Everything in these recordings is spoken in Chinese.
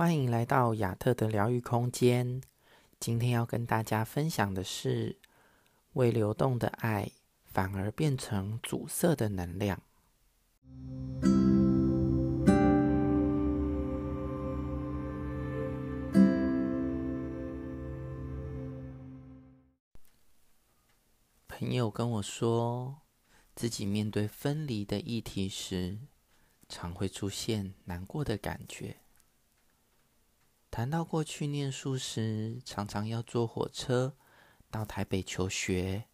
欢迎来到亚特的疗愈空间。今天要跟大家分享的是，未流动的爱反而变成阻塞的能量。朋友跟我说，自己面对分离的议题时，常会出现难过的感觉。谈到过去念书时，常常要坐火车到台北求学。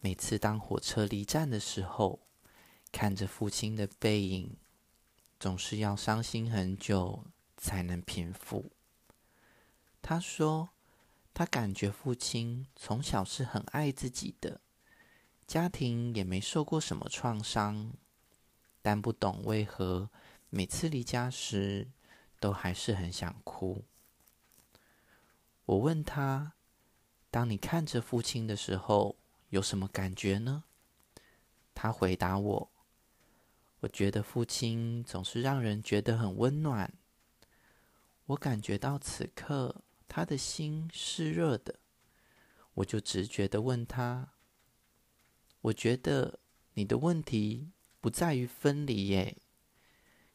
每次当火车离站的时候，看着父亲的背影，总是要伤心很久才能平复。他说，他感觉父亲从小是很爱自己的，家庭也没受过什么创伤，但不懂为何每次离家时，都还是很想哭。我问他：“当你看着父亲的时候，有什么感觉呢？”他回答我：“我觉得父亲总是让人觉得很温暖。我感觉到此刻他的心是热的，我就直觉地问他：‘我觉得你的问题不在于分离耶，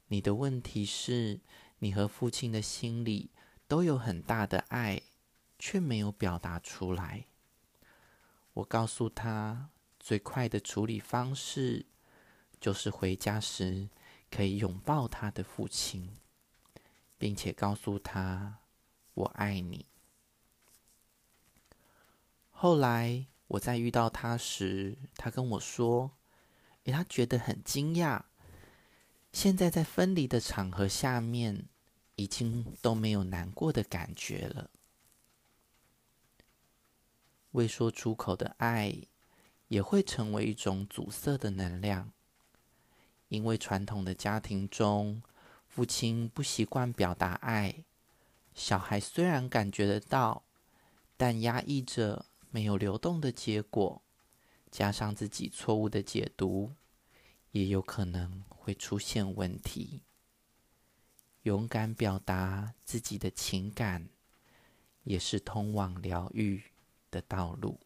你的问题是……’”你和父亲的心里都有很大的爱，却没有表达出来。我告诉他，最快的处理方式就是回家时可以拥抱他的父亲，并且告诉他“我爱你”。后来我再遇到他时，他跟我说：“诶，他觉得很惊讶，现在在分离的场合下面。”已经都没有难过的感觉了。未说出口的爱也会成为一种阻塞的能量，因为传统的家庭中，父亲不习惯表达爱，小孩虽然感觉得到，但压抑着没有流动的结果，加上自己错误的解读，也有可能会出现问题。勇敢表达自己的情感，也是通往疗愈的道路。